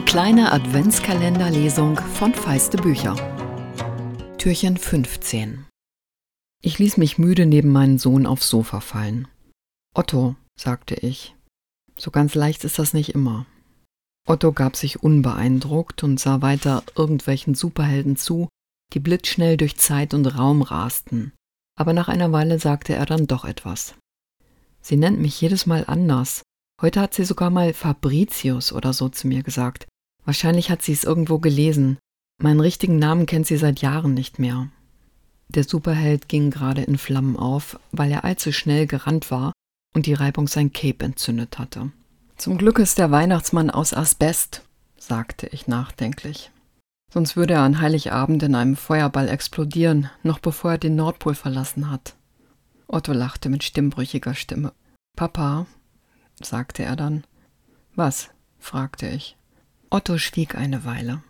kleine Adventskalenderlesung von Feiste Bücher. Türchen 15. Ich ließ mich müde neben meinen Sohn aufs Sofa fallen. Otto, sagte ich. So ganz leicht ist das nicht immer. Otto gab sich unbeeindruckt und sah weiter irgendwelchen Superhelden zu, die blitzschnell durch Zeit und Raum rasten. Aber nach einer Weile sagte er dann doch etwas. Sie nennt mich jedes Mal anders. Heute hat sie sogar mal Fabricius oder so zu mir gesagt. Wahrscheinlich hat sie es irgendwo gelesen. Meinen richtigen Namen kennt sie seit Jahren nicht mehr. Der Superheld ging gerade in Flammen auf, weil er allzu schnell gerannt war und die Reibung sein Cape entzündet hatte. Zum Glück ist der Weihnachtsmann aus Asbest, sagte ich nachdenklich. Sonst würde er an Heiligabend in einem Feuerball explodieren, noch bevor er den Nordpol verlassen hat. Otto lachte mit stimmbrüchiger Stimme. Papa, sagte er dann. Was? fragte ich. Otto schwieg eine Weile.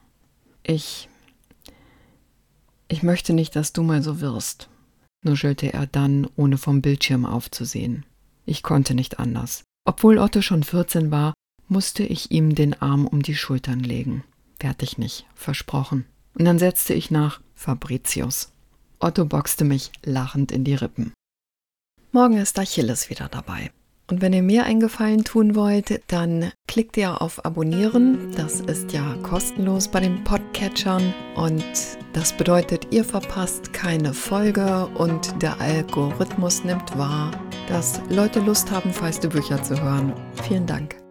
Ich. Ich möchte nicht, dass du mal so wirst, nuschelte er dann, ohne vom Bildschirm aufzusehen. Ich konnte nicht anders. Obwohl Otto schon 14 war, musste ich ihm den Arm um die Schultern legen. Fertig nicht, versprochen. Und dann setzte ich nach Fabricius. Otto boxte mich lachend in die Rippen. Morgen ist Achilles wieder dabei. Und wenn ihr mir einen Gefallen tun wollt, dann klickt ihr auf Abonnieren. Das ist ja kostenlos bei den Podcatchern. Und das bedeutet, ihr verpasst keine Folge und der Algorithmus nimmt wahr, dass Leute Lust haben, feiste Bücher zu hören. Vielen Dank.